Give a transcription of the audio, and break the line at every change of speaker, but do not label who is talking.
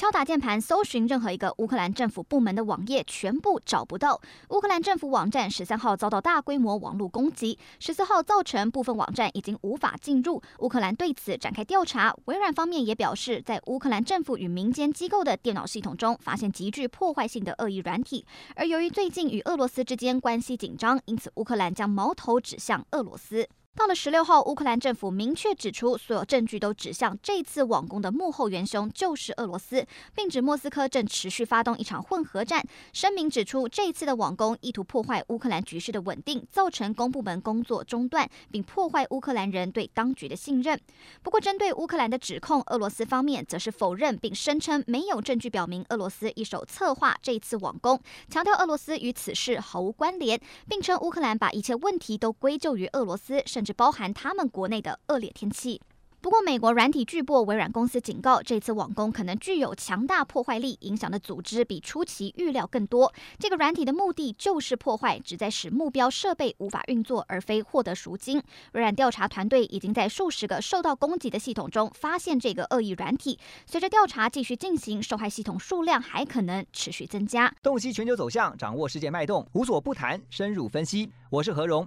敲打键盘搜寻任何一个乌克兰政府部门的网页，全部找不到。乌克兰政府网站十三号遭到大规模网络攻击，十四号造成部分网站已经无法进入。乌克兰对此展开调查。微软方面也表示，在乌克兰政府与民间机构的电脑系统中发现极具破坏性的恶意软体。而由于最近与俄罗斯之间关系紧张，因此乌克兰将矛头指向俄罗斯。到了十六号，乌克兰政府明确指出，所有证据都指向这次网攻的幕后元凶就是俄罗斯，并指莫斯科正持续发动一场混合战。声明指出，这次的网攻意图破坏乌克兰局势的稳定，造成公部门工作中断，并破坏乌克兰人对当局的信任。不过，针对乌克兰的指控，俄罗斯方面则是否认，并声称没有证据表明俄罗斯一手策划这次网攻，强调俄罗斯与此事毫无关联，并称乌克兰把一切问题都归咎于俄罗斯，甚至包含他们国内的恶劣天气。不过，美国软体巨擘微软公司警告，这次网攻可能具有强大破坏力，影响的组织比初期预料更多。这个软体的目的就是破坏，旨在使目标设备无法运作，而非获得赎金。微软调查团队已经在数十个受到攻击的系统中发现这个恶意软体。随着调查继续进行，受害系统数量还可能持续增加。
洞悉全球走向，掌握世界脉动，无所不谈，深入分析。我是何荣。